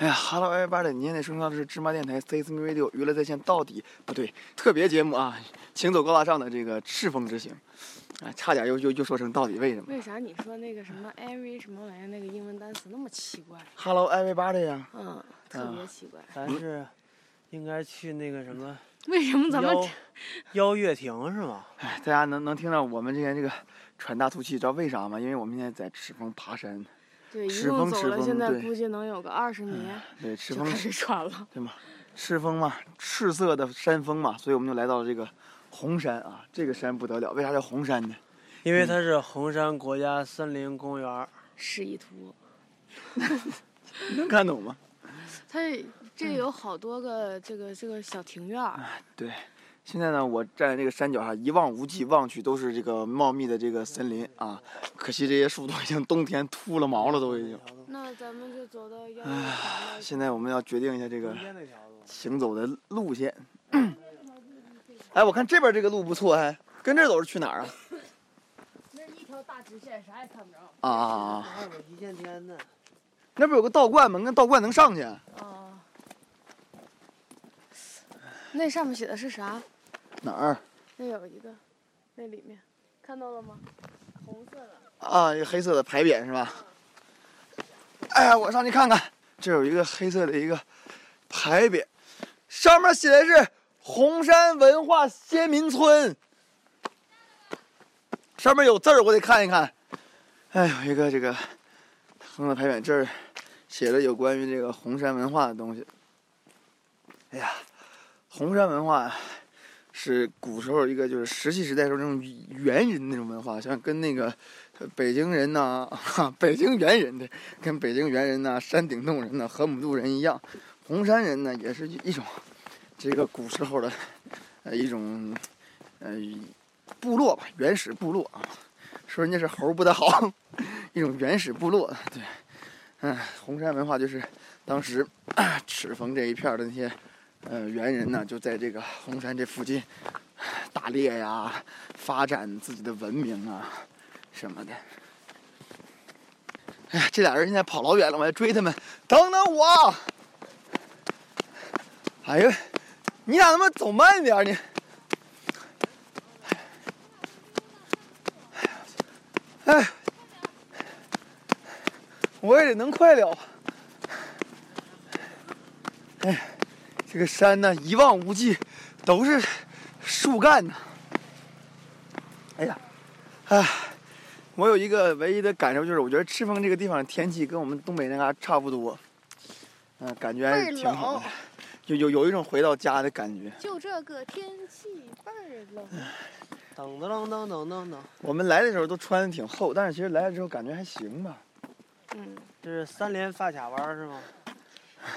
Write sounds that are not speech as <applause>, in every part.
哎呀，Hello everybody！您现在收听到的是芝麻电台 C S M Radio 娱乐在线，到底不对，特别节目啊，行走高大上的这个赤峰之行，啊，差点又又又说成到底为什么为啥你说那个什么 every 什么玩意儿那个英文单词那么奇怪？？Hello everybody 呀、嗯，特别奇怪。咱是应该去那个什么 <laughs> 为什么咱们邀邀月亭是吗？<laughs> 哎，大家能能听到我们之前这个喘大粗气，知道为啥吗？因为我们现在在赤峰爬山，对一赤共走了，现在估计能有个二十年，对，赤峰开始喘了。对吗？赤峰嘛，赤色的山峰嘛，所以我们就来到了这个红山啊。这个山不得了，为啥叫红山呢？因为它是红山国家森林公园。示意图，<laughs> 能看懂吗？<laughs> 它这有好多个这个这个小庭院儿，对，现在呢，我站在这个山脚下，一望无际，望去都是这个茂密的这个森林啊。可惜这些树都已经冬天秃了毛了，都已经。那咱们就走到幺唉，现在我们要决定一下这个行走的路线。哎，我看这边这个路不错，哎跟这儿走是去哪儿啊？那一条大直线，啥也看不着。啊啊啊！还有个一线天呢。那不有个道观吗？那道观能上去？啊。那上面写的是啥？哪儿？那有一个，那里面看到了吗？红色的。啊，一个黑色的牌匾是吧？哎呀，我上去看看，这有一个黑色的一个牌匾，上面写的是红山文化先民村，上面有字儿，我得看一看。哎，有一个这个红色牌匾，这儿写的有关于这个红山文化的东西。哎呀，红山文化是古时候一个就是石器时代时候那种猿人那种文化，像跟那个北京人呐、哈，<laughs> 北京猿人的，跟北京猿人呐、山顶洞人呐、河姆渡人一样，红山人呢也是一种这个古时候的呃一种呃部落吧，原始部落啊，说人家是猴不大好，<laughs> 一种原始部落，对，嗯，红山文化就是当时啊 <coughs> 赤峰这一片的那些呃猿人呢，就在这个红山这附近打猎呀，发展自己的文明啊什么的。哎呀，这俩人现在跑老远了，我要追他们，等等我！哎呀，你俩他妈走慢点你！哎，我也得能快了。哎，这个山呢，一望无际，都是树干呢。哎呀，哎，我有一个唯一的感受就是，我觉得赤峰这个地方天气跟我们东北那嘎差不多，嗯、感觉还是挺好的，有有有一种回到家的感觉。就这个天气倍儿冷。噔噔噔噔噔噔，我们来的时候都穿的挺厚，但是其实来了之后感觉还行吧。嗯，这是三连发卡弯是吗？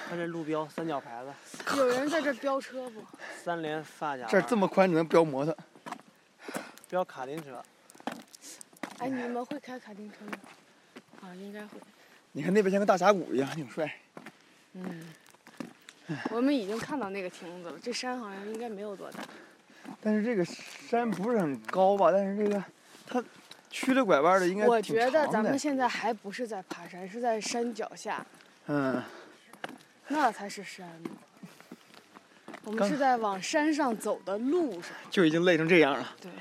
看这路标三角牌子，<laughs> 有人在这飙车不？三连发夹。这儿这么宽，只能飙摩托。飙卡丁车，哎，你们会开卡丁车吗？啊，应该会。你看那边像个大峡谷一样，挺帅。嗯。我们已经看到那个亭子了，这山好像应该没有多大。但是这个山不是很高吧？但是这个它曲了拐弯的，应该我觉得咱们现在还不是在爬山，是在山脚下，嗯，那才是山呢。我们是在往山上走的路上。就已经累成这样了。对，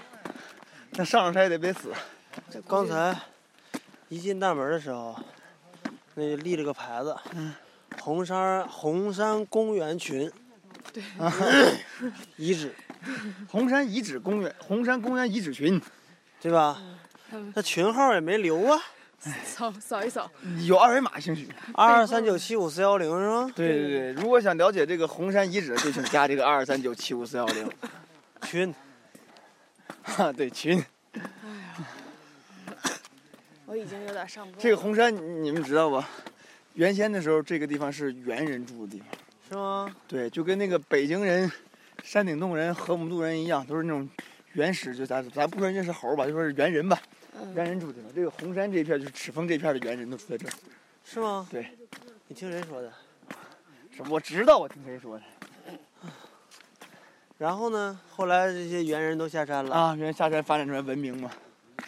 那上上山也得别死。刚才一进大门的时候，那就立了个牌子，嗯红山红山公园群对，<laughs> 遗址，红山遗址公园，红山公园遗址群对吧？嗯，那群号也没留啊，<laughs> <laughs> 扫扫一扫。有二维码兴许。二二三九七五四幺零是吗？对对对，如果想了解这个红山遗址，就请加这个二二三九七五四幺零。<laughs> 群，<laughs> 哈，对群。我已经有点上不。这个红山你你们知道吧？原先的时候，这个地方是猿人住的地方。是吗？对，就跟那个北京人、山顶洞人、河姆渡人一样，都是那种原始，就咱咱不说人家是猴吧，就说是猿人吧，嗯猿人住的地方。这个红山这一片就是赤峰这片的猿人都住在这儿。是吗？对，你听谁说的？是我知道，我听谁说的然后呢？后来这些猿人都下山了，啊？猿人下山发展出来文明嘛。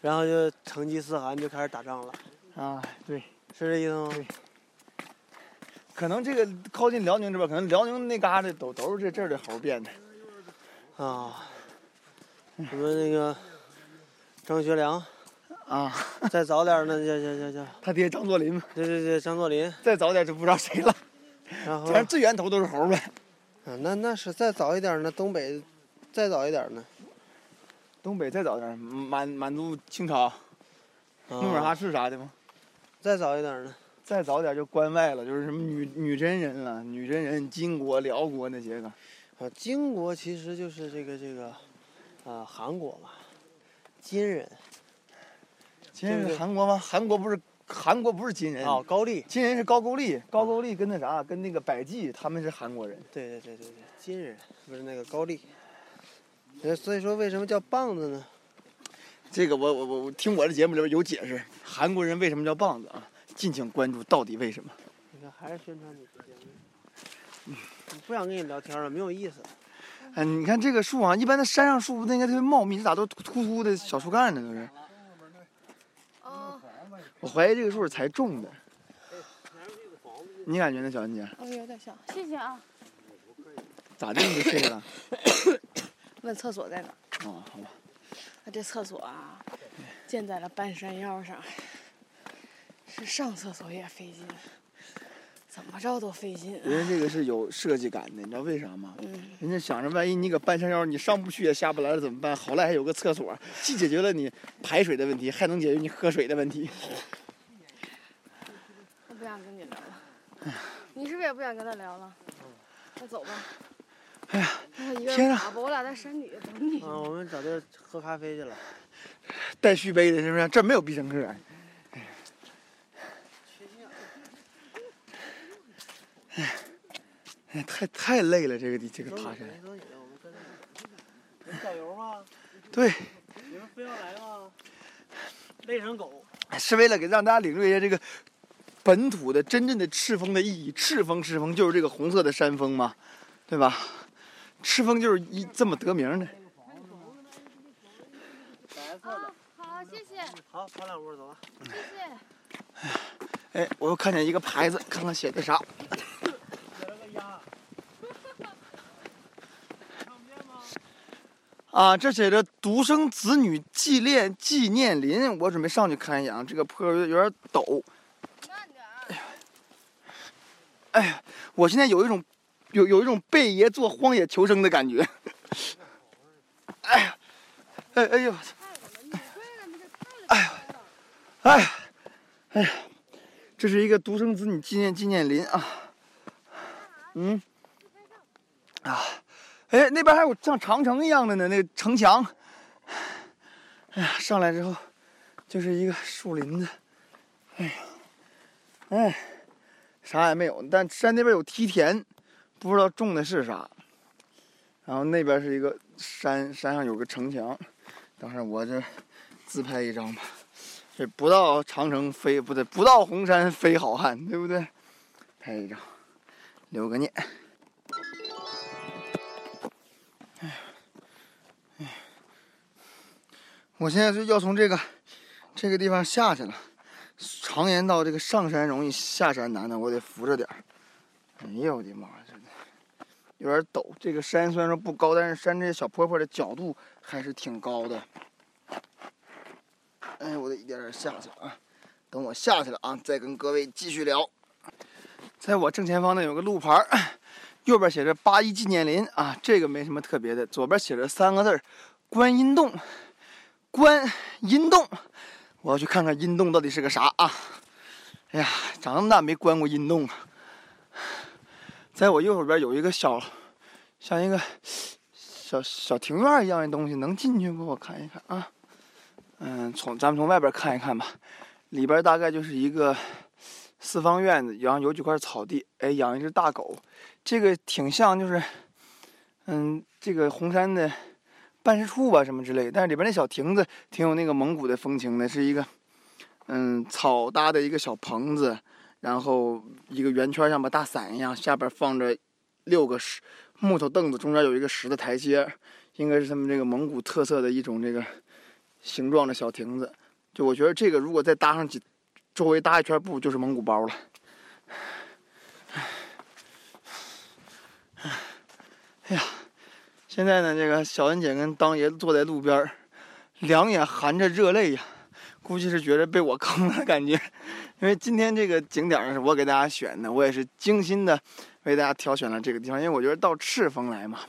然后就成吉思汗就开始打仗了，啊，对，是这意思吗？对可能这个靠近辽宁这边，可能辽宁那嘎达都都是这这儿的猴变的。啊，什么那个张学良，啊，<laughs> 再早点儿呢，叫叫叫叫，他爹张作霖嘛，对对对，张作霖，再早点就不知道谁了。然后反正最源头都是猴呗。啊，那那是再早一点儿呢，东北再早一点儿呢，东北再早点，满满族清朝、努尔哈啊，赤啥的吗？再早一点儿呢，再早点就关外了，就是什么女女真人了，女真人、金国、辽国那些个。啊，金国其实就是这个这个，啊，韩国嘛，金人金人是韩国吗？韩国不是韩国不是金人哦，高丽，金人是高句丽，高句丽跟那啥，跟那个百济他们是韩国人。对对对对对，金人不是那个高丽，呃，所以说为什么叫棒子呢？这个我我我我听我的节目里边有解释，韩国人为什么叫棒子啊？敬请关注到底为什么。你看还是宣传你的节目，我不想跟你聊天了，没有意思。哎，你看这个树啊，一般的山上树不应该特别茂密，这咋都秃秃的小树干呢？都是。哦，我怀疑这个树是才种的。你感觉呢，小恩姐？哦，有点像。谢谢啊。咋的？你就睡了？<coughs> 问厕所在哪儿？哦，好吧。那这厕所啊，建在了半山腰上，是上厕所也费劲，怎么着都费劲。人家这个是有设计感的，你知道为啥吗？嗯，人家想着万一你搁半山腰，你上不去也下不来了怎么办？好赖还有个厕所，既解决了你排水的问题，还能解决你喝水的问题。<laughs> 我不想跟你聊了。你是不是也不想跟他聊了？那走吧。哎呀，天啊人爬吧，我俩在山底下等你。啊，我们找地儿喝咖啡去了。带续杯的是不是？这没有必胜客。哎，哎太太累了，这个地这个爬山。导游吗？对，你们非要来吗？累成狗。是为了给让大家领略一下这个本土的真正的赤峰的意义。赤峰，赤峰就是这个红色的山峰嘛，对吧？赤峰就是一这么得名的。白色的。好，谢谢，好，跑两步走吧。谢谢。哎，我又看见一个牌子，看看写的啥。写了个鸭。看不见吗？啊，这写着“独生子女纪念纪念林”，我准备上去看一眼啊。这个坡有点陡，慢点儿。哎呀，我现在有一种有有一种贝爷做荒野求生的感觉。哎呀，哎哎呦，哎呀哎呀，哎呀，这是一个独生子女纪念纪念林啊。嗯，啊，哎，那边还有像长城一样的呢，那个城墙。哎呀，上来之后就是一个树林子。哎呀，哎，啥也没有，但山那边有梯田，不知道种的是啥。然后那边是一个山，山上有个城墙。等会我这自拍一张吧。这不到长城非不对，不到红山非好汉，对不对？拍一张，留个念。我现在就要从这个这个地方下去了。常言道，这个上山容易下山难呢，我得扶着点儿。哎呦我的妈，这有点陡。这个山虽然说不高，但是山这些小坡坡的角度还是挺高的。哎，我得一点点下去啊！等我下去了啊，再跟各位继续聊。在我正前方呢有个路牌，右边写着八一纪念林啊，这个没什么特别的。左边写着三个字“观音洞”，观音洞，我要去看看阴洞到底是个啥啊！哎呀，长那么大没观过阴洞啊！在我右手边有一个小，像一个小小庭院一样的东西，能进去不？我看一看啊。嗯，从咱们从外边看一看吧，里边大概就是一个四方院子，然后有几块草地，哎，养一只大狗，这个挺像就是，嗯，这个红山的办事处吧什么之类，但是里边那小亭子挺有那个蒙古的风情的，是一个嗯草搭的一个小棚子，然后一个圆圈像把大伞一样，下边放着六个石木头凳子，中间有一个石的台阶，应该是他们这个蒙古特色的一种这个形状的小亭子。就我觉得这个如果再搭上几周围搭一圈布，就是蒙古包了。哎呀！现在呢，这个小恩姐跟当爷坐在路边儿，两眼含着热泪呀，估计是觉得被我坑了感觉。因为今天这个景点儿是我给大家选的，我也是精心的为大家挑选了这个地方，因为我觉得到赤峰来嘛，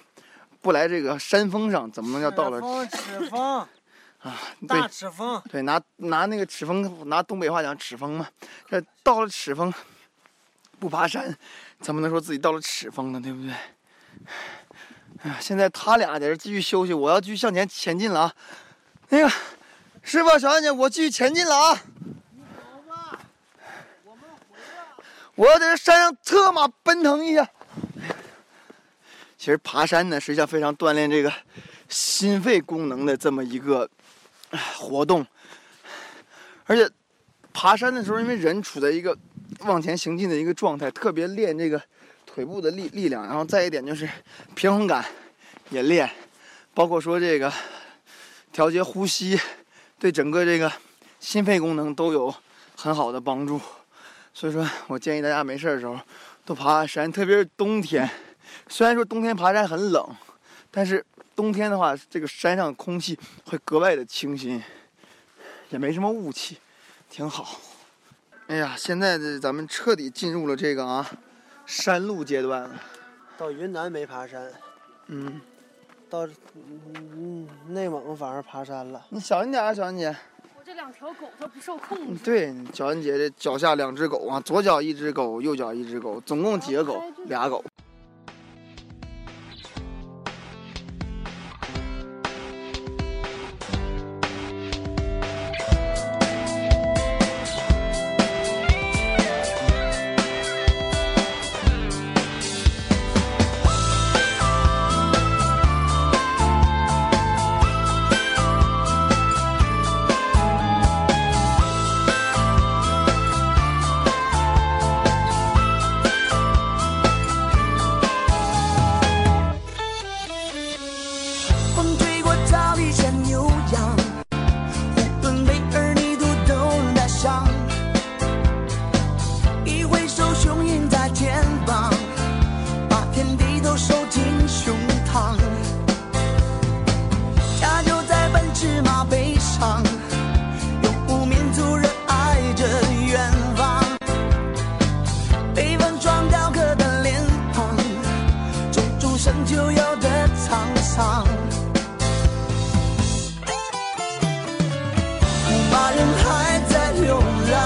不来这个山峰上，怎么能叫到了风赤峰啊？对大赤峰，对，拿拿那个赤峰，拿东北话讲赤峰嘛。这到了赤峰，不爬山，怎么能说自己到了赤峰呢？对不对？哎呀，现在他俩在这继续休息，我要继续向前前进了啊！那个师傅，小安姐，我继续前进了啊！我要在这山上策马奔腾一下。其实爬山呢，实际上非常锻炼这个心肺功能的这么一个活动，而且爬山的时候，因为人处在一个往前行进的一个状态，特别练这个腿部的力力量，然后再一点就是平衡感也练，包括说这个调节呼吸，对整个这个心肺功能都有很好的帮助。所以说我建议大家没事儿的时候多爬爬山，特别是冬天。虽然说冬天爬山很冷，但是冬天的话，这个山上空气会格外的清新，也没什么雾气，挺好。哎呀，现在这咱们彻底进入了这个啊山路阶段了。到云南没爬山，嗯，到嗯内蒙反而爬山了。你小心点啊，小恩姐。我这两条狗它不受控制。对，小恩姐这脚下两只狗啊，左脚一只狗，右脚一只狗，总共几个狗？俩狗。所有的沧桑牧马人还在流浪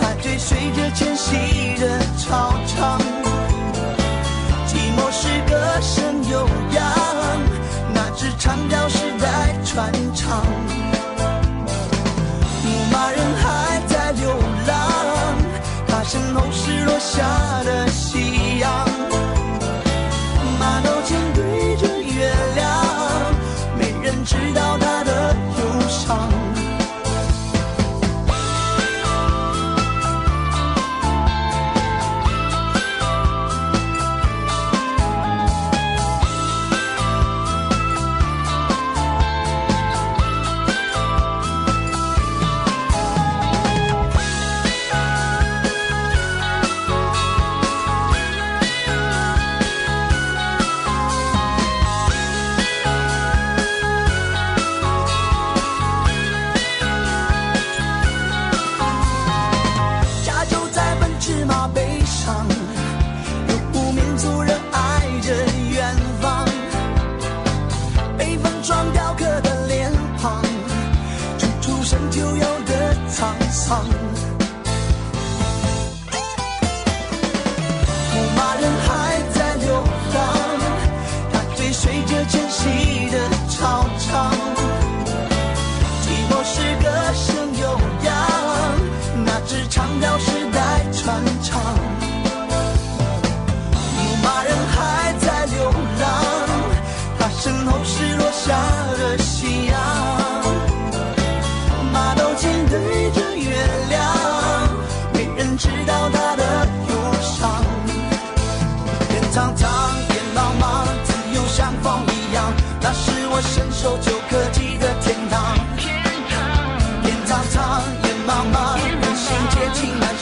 他追随着迁徙的草场寂寞是歌声悠扬那只长调是在传唱牧马人还在流浪他身后是落下的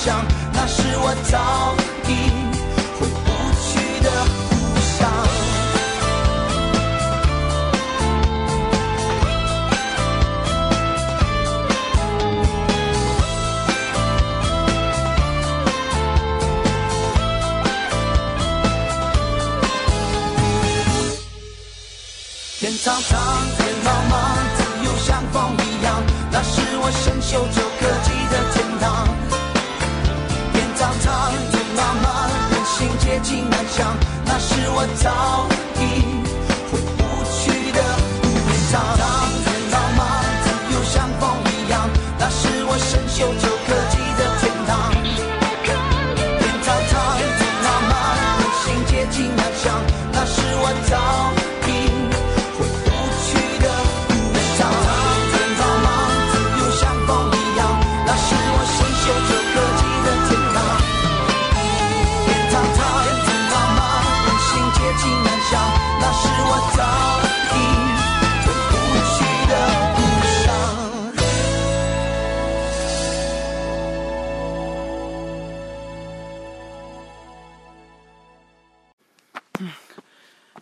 那是我早已回不去的故乡。天苍苍，天茫茫，自由像风一样。那是我深守着。心皆近难想，那是我早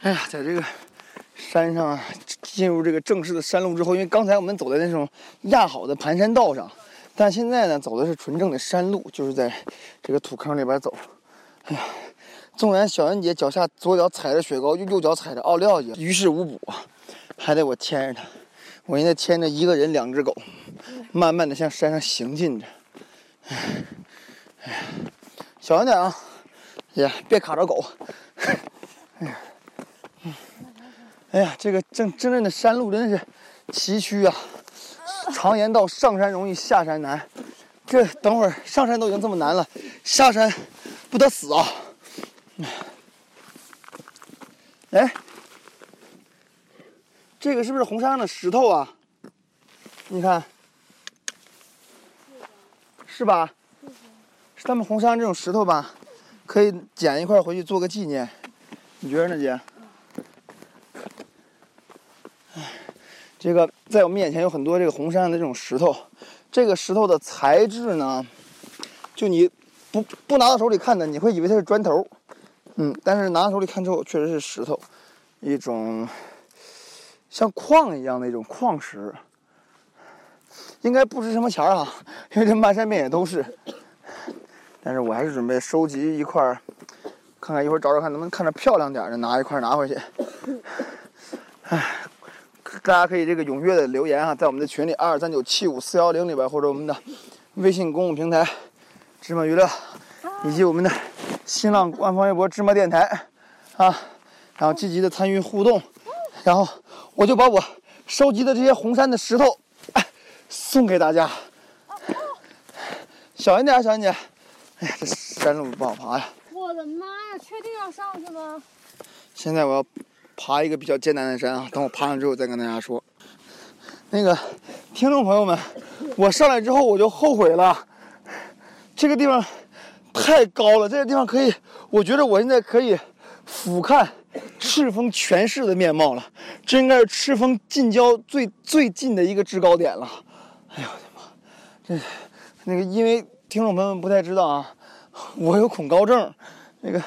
哎呀，在这个山上啊，进入这个正式的山路之后，因为刚才我们走在那种压好的盘山道上，但现在呢，走的是纯正的山路，就是在这个土坑里边走。哎呀，纵然小恩姐脚下左脚踩着雪糕，右脚踩着奥利奥姐，于事无补啊，还得我牵着她。我现在牵着一个人，两只狗，慢慢的向山上行进着。哎，哎，小心点啊，姐，别卡着狗。哎呀，哎呀这个真真正的山路真的是崎岖啊！常言道，上山容易下山难。这等会儿上山都已经这么难了，下山不得死啊！哎，这个是不是红山上的石头啊？你看，是吧？是他们红山这种石头吧？可以捡一块回去做个纪念，你觉得呢，姐？这个在我们眼前有很多这个红山上的这种石头，这个石头的材质呢，就你不不拿到手里看的，你会以为它是砖头，嗯，但是拿到手里看之后，确实是石头，一种像矿一样的一种矿石，应该不值什么钱儿啊，因为这漫山遍野都是。但是我还是准备收集一块，看看一会儿找找看能不能看着漂亮点的拿一块拿回去。<laughs> 唉。大家可以这个踊跃的留言啊，在我们的群里二二三九七五四幺零里边，或者我们的微信公共平台“芝麻娱乐”，以及我们的新浪官方微博“芝麻电台”啊，然后积极的参与互动，然后我就把我收集的这些红山的石头，哎，送给大家。小心点，小心点！哎呀，这山路不好爬呀。我的妈呀！确定要上去吗？现在我要爬一个比较艰难的山啊，等我爬上之后再跟大家说。那个听众朋友们，我上来之后我就后悔了，这个地方太高了，这个地方可以，我觉得我现在可以俯瞰赤峰全市的面貌了，这应该是赤峰近郊最最近的一个制高点了。哎呦我的妈，这那个因为听众朋友们不太知道啊，我有恐高症，那个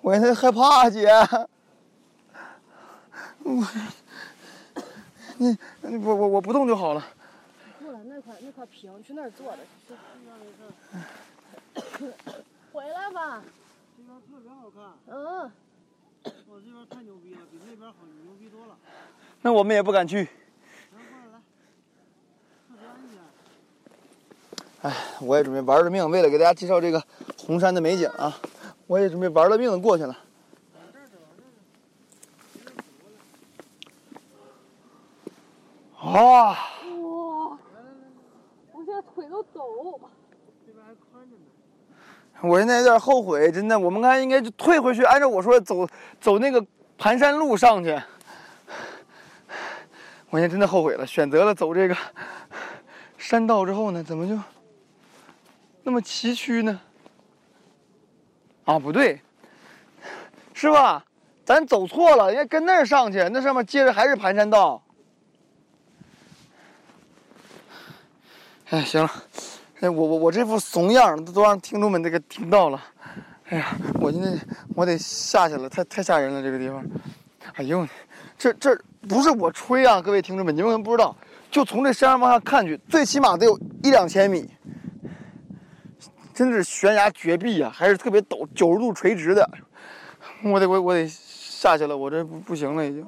我现在害怕姐。我，你你我我我不动就好了。过来那块那块平，去那儿坐着。<coughs> 回来吧。这边特别好看，嗯。我这边太牛逼了，比那边好牛逼多了。那我们也不敢去。哎，我也准备玩了命，为了给大家介绍这个红山的美景啊，我也准备玩了命的过去了。啊！哇！我现在腿都抖。这边还宽着呢。我现在有点后悔，真的，我们刚才应该就退回去，按照我说的走走那个盘山路上去。我现在真的后悔了，选择了走这个山道之后呢，怎么就那么崎岖呢？啊，不对，是吧？咱走错了，应该跟那儿上去，那上面接着还是盘山道。哎，行了，哎，我我我这副怂样都都让听众们这个听到了。哎呀，我现在我得下去了，太太吓人了这个地方。哎呦，这这不是我吹啊，各位听众们，你们可能不知道，就从这山上往下看去，最起码得有一两千米，真的是悬崖绝壁啊，还是特别陡，九十度垂直的。我得我我得下去了，我这不不行了已经。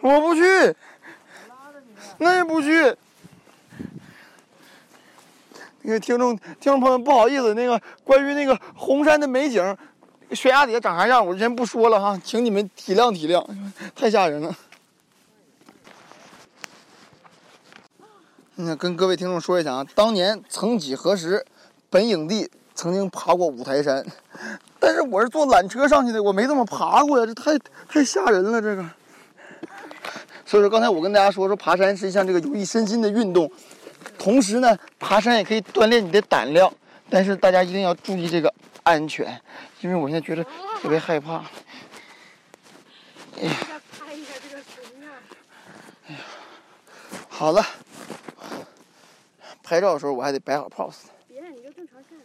我不去，那也不去。那个听众听众朋友们，不好意思，那个关于那个红山的美景，悬崖底下长啥样，我先不说了哈，请你们体谅体谅，太吓人了。那跟各位听众说一下啊，当年曾几何时，本影帝曾经爬过五台山，但是我是坐缆车上去的，我没这么爬过呀，这太太吓人了，这个。所以说，刚才我跟大家说，说爬山是一项这个有益身心的运动，同时呢，爬山也可以锻炼你的胆量，但是大家一定要注意这个安全，因为我现在觉得特别害怕。再拍一下这个水面。好了，拍照的时候我还得摆好 pose。别，你就正常下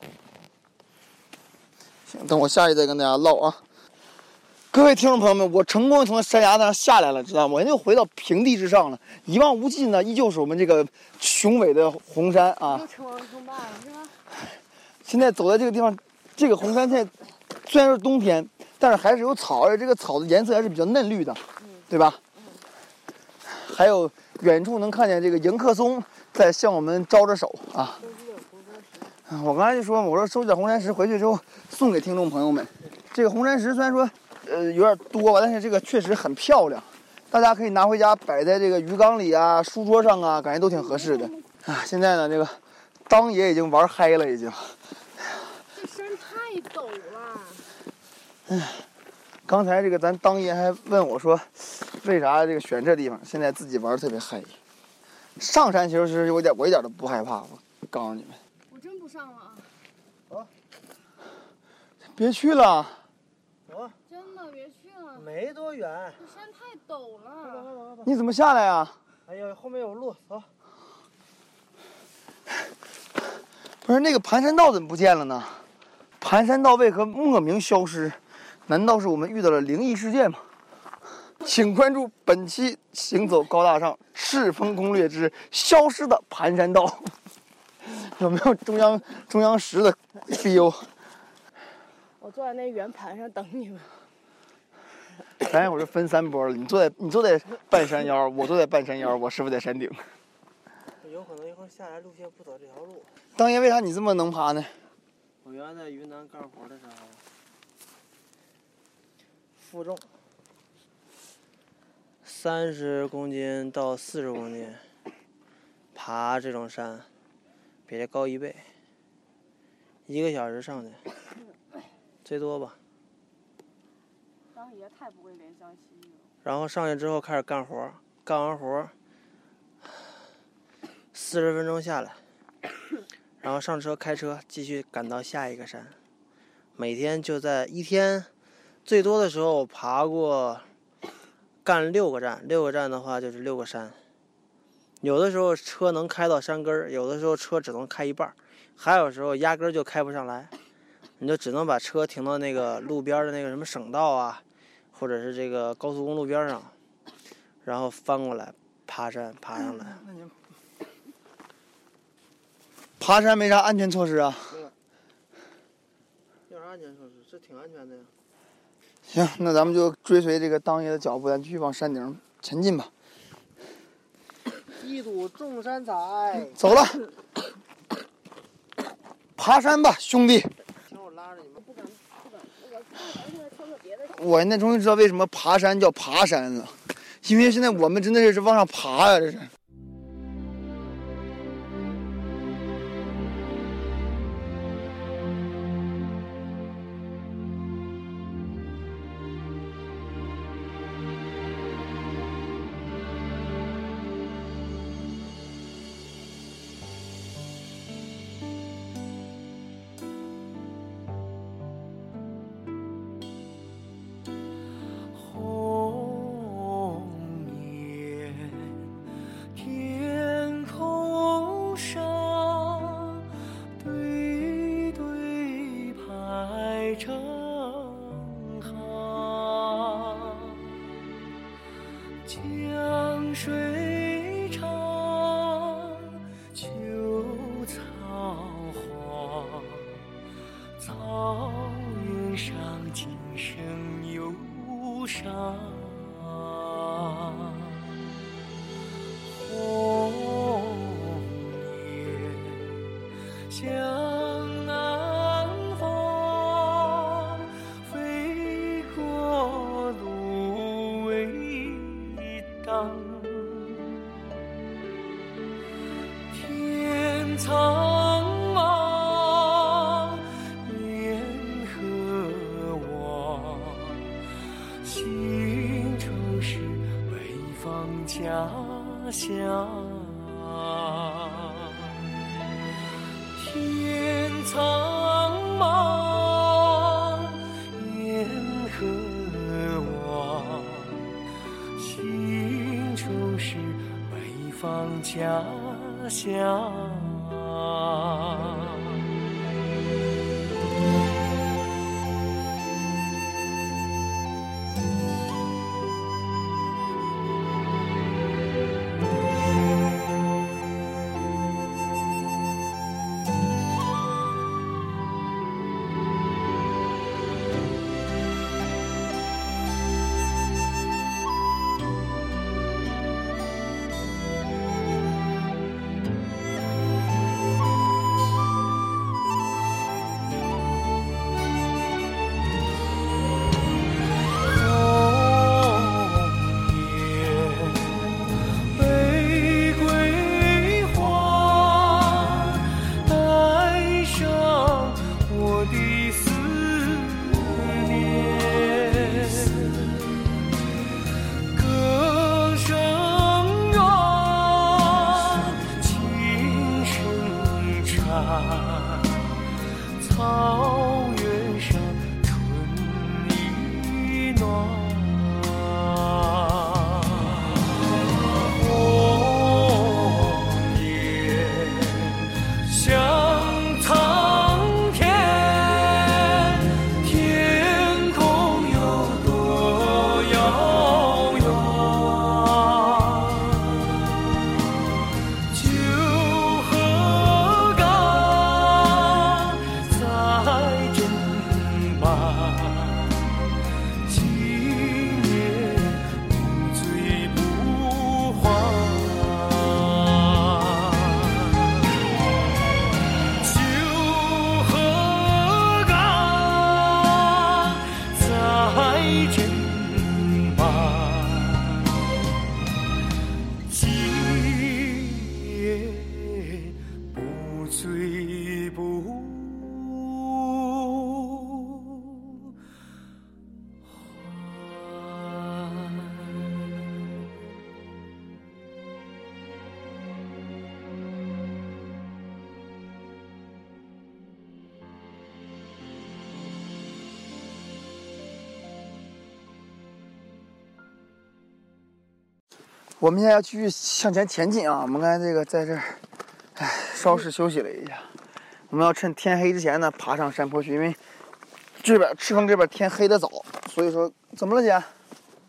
去。行，等我下去再跟大家唠啊。各位听众朋友们，我成功地从山崖上下来了，知道吗？我又回到平地之上了。一望无际呢，依旧是我们这个雄伟的红山啊。现在走在这个地方，这个红山现在虽然是冬天，但是还是有草，而且这个草的颜色还是比较嫩绿的，对吧？还有远处能看见这个迎客松在向我们招着手啊。啊我刚才就说嘛，我说收集点红山石回去之后送给听众朋友们。这个红山石虽然说呃有点多吧，但是这个确实很漂亮，大家可以拿回家摆在这个鱼缸里啊、书桌上啊，感觉都挺合适的。啊，现在呢，这个当爷已经玩嗨了，已经。这山太陡了。哎刚才这个咱当爷还问我说，为啥这个选这地方？现在自己玩特别嗨。上山其实是有点，我一点都不害怕。我告诉你们，我真不上了啊！别去了。没多远。这山太陡了。你怎么下来啊？哎呀，后面有路，走。不是那个盘山道怎么不见了呢？盘山道为何莫名消失？难道是我们遇到了灵异事件吗？请关注本期《行走高大上赤峰攻略之消失的盘山道》，<laughs> 有没有中央中央十的 feel？我坐在那圆盘上等你们。咱一会儿就分三波了，你坐在你坐在半山腰，我坐在半山腰，我师傅在山顶。有可能一会儿下来路线不走这条路。当年，为啥你这么能爬呢？我原来在云南干活的时候，负重三十公斤到四十公斤，爬这种山比这高一倍，一个小时上去，最多吧。然后上去之后开始干活，干完活四十分钟下来，然后上车开车继续赶到下一个山。每天就在一天，最多的时候我爬过干六个站，六个站的话就是六个山。有的时候车能开到山根儿，有的时候车只能开一半儿，还有时候压根儿就开不上来，你就只能把车停到那个路边的那个什么省道啊，或者是这个高速公路边上，然后翻过来爬山爬上来。爬山没啥安全措施啊？有啥安全措施？这挺安全的呀。行，那咱们就追随这个当爷的脚步，咱继续往山顶前进吧。<coughs> 一睹众山彩。走了，<coughs> 爬山吧，兄弟！听我拉着你们。不敢，我现在。终于知道为什么爬山叫爬山了，因为现在我们真的是往上爬呀、这是。啊。家乡我们现在要继续向前前进啊！我们刚才这个在这儿，哎，稍事休息了一下。我们要趁天黑之前呢，爬上山坡去，因为这边赤峰这边天黑的早，所以说怎么了姐？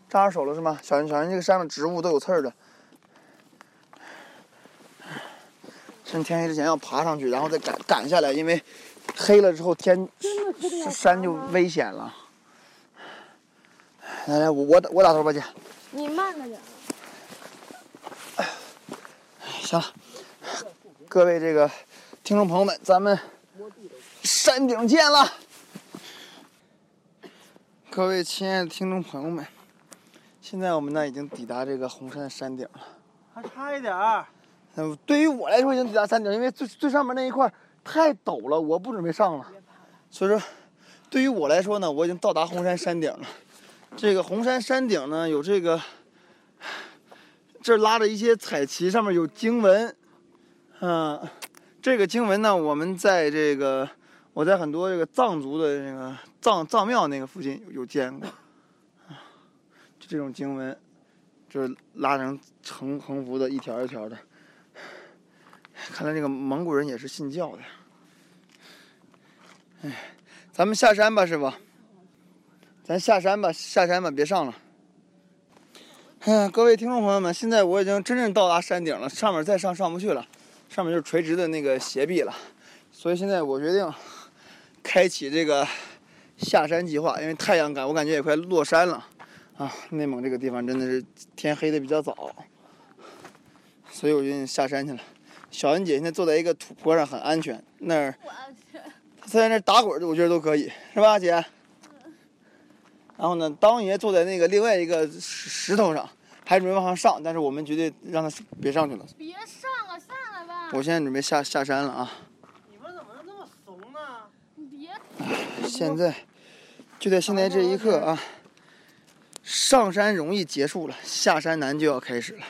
扎着手了是吗？小心小心，这个山上植物都有刺儿的。趁天黑之前要爬上去，然后再赶赶下来，因为黑了之后天山就危险了。来来，我我我打头吧，姐。你慢着点。行，各位这个听众朋友们，咱们山顶见了。各位亲爱的听众朋友们，现在我们呢已经抵达这个红山山顶了。还差一点儿。嗯，对于我来说已经抵达山顶，因为最最上面那一块太陡了，我不准备上了。所以说，对于我来说呢，我已经到达红山山顶了。这个红山山顶呢，有这个这拉着一些彩旗，上面有经文。嗯、这个经文呢，我们在这个我在很多这个藏族的那个藏藏庙那个附近有有见过。就这种经文，就是拉成横横幅的，一条一条的。看来这个蒙古人也是信教的。哎，咱们下山吧，师傅。咱下山吧，下山吧，别上了。哎呀，各位听众朋友们，现在我已经真正到达山顶了，上面再上上不去了，上面就是垂直的那个斜壁了，所以现在我决定开启这个下山计划，因为太阳感我感觉也快落山了啊。内蒙这个地方真的是天黑的比较早，所以我决定下山去了。小恩姐现在坐在一个土坡上，很安全，那儿她在那儿打滚儿，我觉得都可以，是吧，姐？然后呢，当爷坐在那个另外一个石石头上，还准备往上上，但是我们绝对让他别上去了。别上了，下来吧。我现在准备下下山了啊！你们怎么能这么怂呢？你别。现在就在现在这一刻啊，上山容易结束了，下山难就要开始了。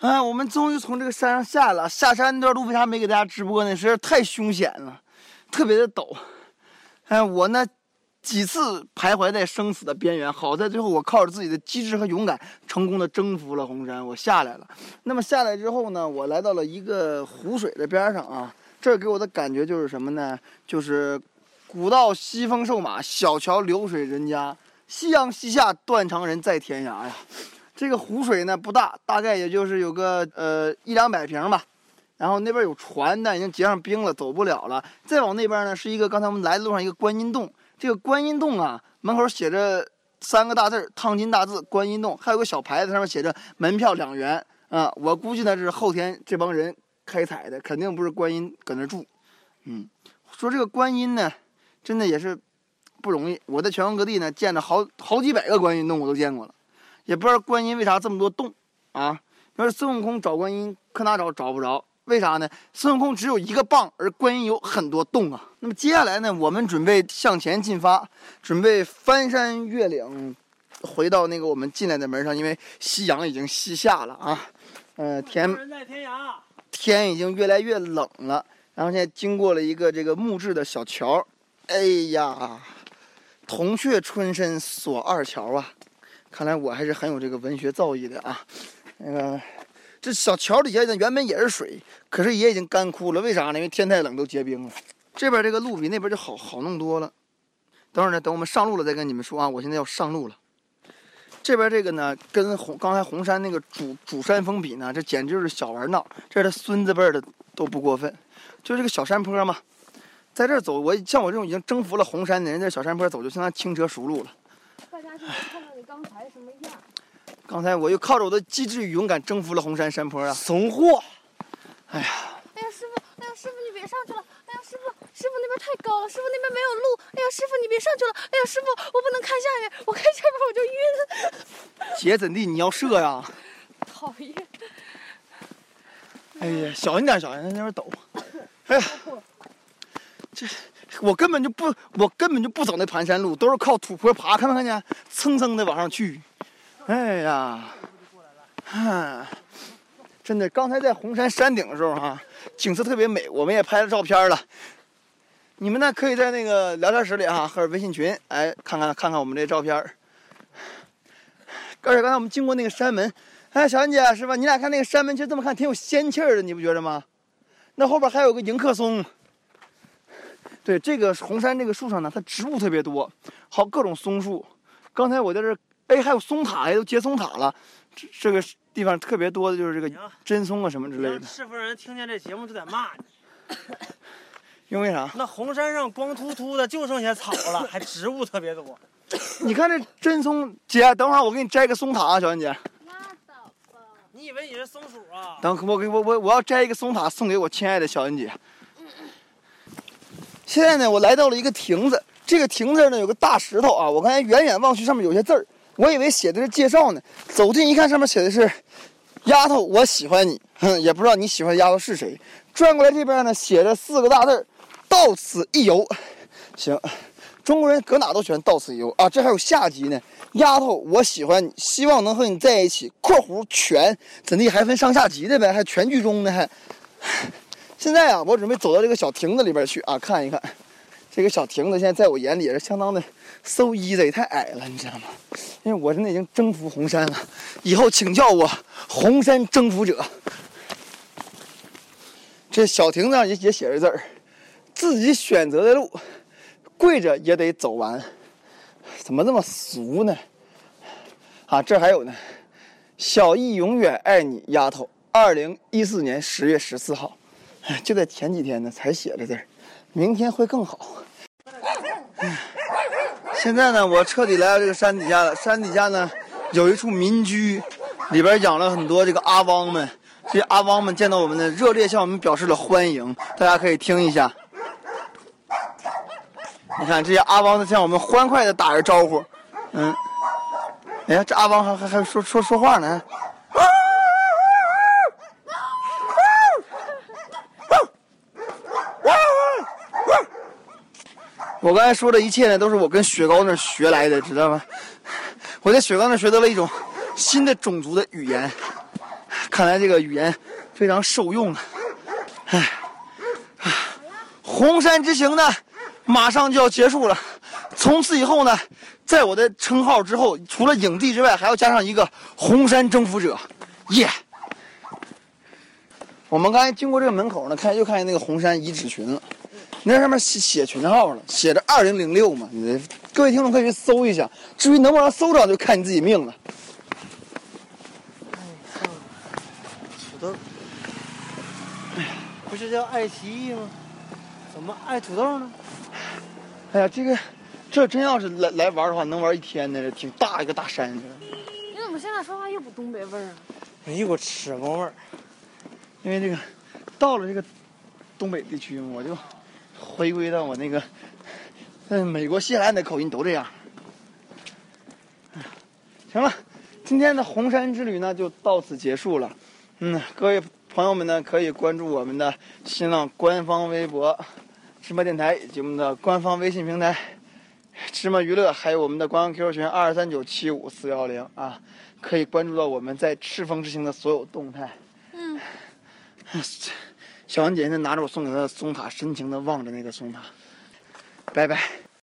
哎，我们终于从这个山上下来了。下山那段路为啥没给大家直播呢？实在是太凶险了，特别的陡。哎，我呢几次徘徊在生死的边缘，好在最后我靠着自己的机智和勇敢，成功的征服了红山，我下来了。那么下来之后呢，我来到了一个湖水的边上啊，这给我的感觉就是什么呢？就是古道西风瘦马，小桥流水人家，夕阳西下，断肠人在天涯呀。这个湖水呢不大，大概也就是有个呃一两百平吧。然后那边有船，但已经结上冰了，走不了了。再往那边呢，是一个刚才我们来的路上一个观音洞。这个观音洞啊，门口写着三个大字，烫金大字“观音洞”，还有个小牌子，上面写着“门票两元”。啊，我估计呢是后天这帮人开采的，肯定不是观音搁那住。嗯，说这个观音呢，真的也是不容易。我在全国各地呢见着好好几百个观音洞，我都见过了。也不知道观音为啥这么多洞啊？要是孙悟空找观音，可哪找找不着？为啥呢？孙悟空只有一个棒，而观音有很多洞啊。那么接下来呢，我们准备向前进发，准备翻山越岭，回到那个我们进来的门上，因为夕阳已经西下了啊。呃，天人在天涯。天已经越来越冷了，然后现在经过了一个这个木质的小桥，哎呀，铜雀春深锁二乔啊！看来我还是很有这个文学造诣的啊。那个这小桥底下呢，原本也是水，可是也已经干枯了。为啥呢？因为天太冷，都结冰了。这边这个路比那边就好好弄多了。等会儿呢，等我们上路了再跟你们说啊。我现在要上路了。这边这个呢，跟红刚才红山那个主主山峰比呢，这简直就是小玩闹。这是他孙子辈的都不过分，就这个小山坡嘛，在这走，我像我这种已经征服了红山的人，在小山坡走就相当轻车熟路了。大家就看到你刚才什么样。刚才我又靠着我的机智与勇敢征服了红山山坡啊！怂货，哎呀，哎呀，师傅，哎呀，师傅你别上去了！哎呀，师傅，师傅那边太高了，师傅那边没有路。哎呀，师傅你别上去了！哎呀，师傅我不能看下面，我看下面我就晕。姐怎地？你要射呀？讨厌。哎呀，小心点，小心点，那边陡。哎呀，这我根本就不，我根本就不走那盘山路，都是靠土坡爬，看没看见？蹭蹭的往上去。哎呀，哈，真的，刚才在红山山顶的时候哈、景色特别美，我们也拍了照片了。你们呢，可以在那个聊天室里哈、或者微信群，哎，看看看看我们这照片。而且刚才我们经过那个山门，哎，小安姐是吧？你俩看那个山门，其实这么看挺有仙气儿的，你不觉得吗？那后边还有个迎客松。对，这个红山这个树上呢，它植物特别多，好各种松树。刚才我在这，哎，还有松塔，呀，都结松塔了。这这个地方特别多的就是这个行真松啊什么之类的。是不是人听见这节目就得骂你？因为啥？那红山上光秃秃的，就剩下草了，还植物特别多。你看这真松，姐，等会儿我给你摘个松塔啊，小恩姐。拉倒吧。你以为你是松鼠啊？等我给我我我要摘一个松塔送给我亲爱的小恩姐。现在呢，我来到了一个亭子，这个亭子呢有个大石头啊，我刚才远远望去上面有些字儿，我以为写的是介绍呢，走近一看上面写的是“丫头，我喜欢你”，哼，也不知道你喜欢的丫头是谁。转过来这边呢，写着四个大字“到此一游”。行，中国人搁哪都喜欢到此一游啊，这还有下集呢。丫头，我喜欢你，希望能和你在一起。（括弧全怎地还分上下集的呗？还全剧终呢还。现在啊，我准备走到这个小亭子里边去啊，看一看。这个小亭子现在在我眼里也是相当的 so easy，太矮了，你知道吗？因为我现在已经征服红山了，以后请叫我红山征服者。这小亭子上也也写着字儿：自己选择的路，跪着也得走完。怎么这么俗呢？啊，这还有呢，小易永远爱你，丫头。二零一四年十月十四号，就在前几天呢才写的字儿，明天会更好。现在呢，我彻底来到这个山底下了。山底下呢，有一处民居，里边养了很多这个阿汪们。这些阿汪们见到我们呢，热烈向我们表示了欢迎。大家可以听一下。你看这些阿汪在向我们欢快的打着招呼，嗯，哎呀，这阿汪还还还说说说话呢。我刚才说的一切呢，都是我跟雪糕那学来的，知道吗？我在雪糕那学到了一种新的种族的语言，看来这个语言非常受用啊！哎，啊红山之行呢，马上就要结束了。从此以后呢，在我的称号之后，除了影帝之外，还要加上一个红山征服者，耶、我们刚才经过这个门口呢，看又看见那个红山遗址群了，那上面写写群号了，写着二零零六嘛。你各位听众可以去搜一下，至于能不能搜着，就看你自己命了。土豆，不是叫爱奇艺吗？怎么爱土豆呢？哎呀，这个这真要是来来玩的话，能玩一天呢，这挺大一个大山。你怎么现在说话又不东北味儿啊？有一股吃么味儿。因为这个到了这个东北地区嘛，我就回归到我那个 <laughs> 嗯美国西海岸的口音都这样。哎行了，今天的红山之旅呢就到此结束了。嗯，各位朋友们呢可以关注我们的新浪官方微博、芝麻电台以及我们的官方微信平台芝麻娱乐，还有我们的官方 QQ 群二三九七五四幺零啊，可以关注到我们在赤峰之行的所有动态。嗯，<laughs> 小王姐姐拿着我送给她的松塔，深情的望着那个松塔。拜拜。